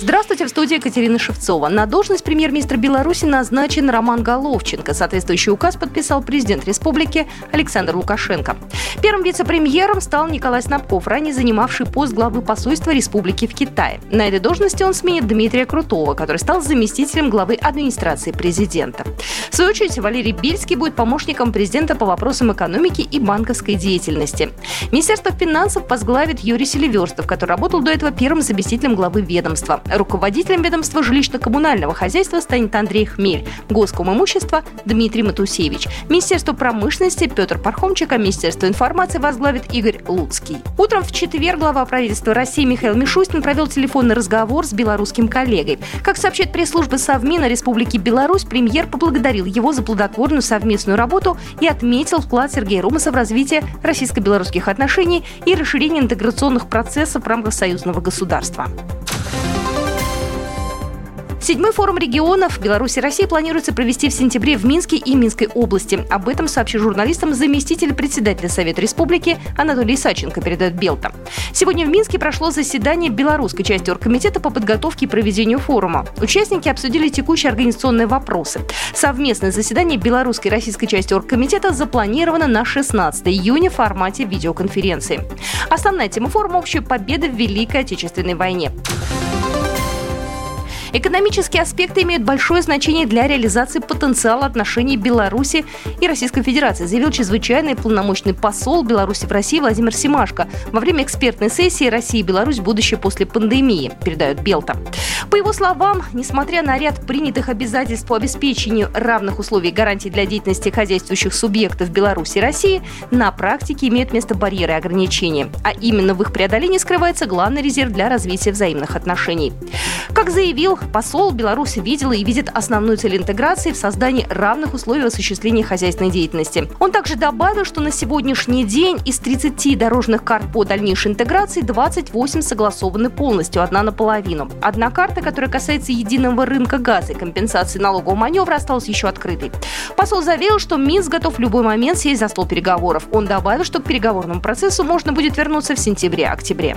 Здравствуйте, в студии Екатерина Шевцова. На должность премьер-министра Беларуси назначен Роман Головченко. Соответствующий указ подписал президент республики Александр Лукашенко. Первым вице-премьером стал Николай Снабков, ранее занимавший пост главы посольства республики в Китае. На этой должности он сменит Дмитрия Крутого, который стал заместителем главы администрации президента. В свою очередь, Валерий Бельский будет помощником президента по вопросам экономики и банковской деятельности. Министерство финансов возглавит Юрий Селиверстов, который работал до этого первым заместителем главы ведомства. Руководителем ведомства жилищно-коммунального хозяйства станет Андрей Хмель, госком имущества Дмитрий Матусевич. Министерство промышленности Петр Пархомчик, а Министерство информации возглавит Игорь Луцкий. Утром в четверг глава правительства России Михаил Мишустин провел телефонный разговор с белорусским коллегой. Как сообщает пресс-служба Совмина Республики Беларусь, премьер поблагодарил его за плодотворную совместную работу и отметил вклад Сергея Румаса в развитие российско-белорусских отношений и расширение интеграционных процессов в рамках союзного государства. Седьмой форум регионов Беларуси и России планируется провести в сентябре в Минске и Минской области. Об этом сообщил журналистам заместитель председателя Совета Республики Анатолий Саченко, передает Белта. Сегодня в Минске прошло заседание белорусской части оргкомитета по подготовке и проведению форума. Участники обсудили текущие организационные вопросы. Совместное заседание белорусской и российской части оргкомитета запланировано на 16 июня в формате видеоконференции. Основная тема форума – общая победа в Великой Отечественной войне. Экономические аспекты имеют большое значение для реализации потенциала отношений Беларуси и Российской Федерации, заявил чрезвычайный полномочный посол Беларуси в России Владимир Симашко во время экспертной сессии «Россия и Беларусь. Будущее после пандемии», передает Белта. По его словам, несмотря на ряд принятых обязательств по обеспечению равных условий гарантий для деятельности хозяйствующих субъектов Беларуси и России, на практике имеют место барьеры и ограничения. А именно в их преодолении скрывается главный резерв для развития взаимных отношений. Как заявил посол, Беларусь видела и видит основную цель интеграции в создании равных условий осуществления хозяйственной деятельности. Он также добавил, что на сегодняшний день из 30 дорожных карт по дальнейшей интеграции 28 согласованы полностью, одна наполовину. Одна карта, которая касается единого рынка газа и компенсации налогового маневра, осталась еще открытой. Посол заверил, что Минск готов в любой момент сесть за стол переговоров. Он добавил, что к переговорному процессу можно будет вернуться в сентябре-октябре.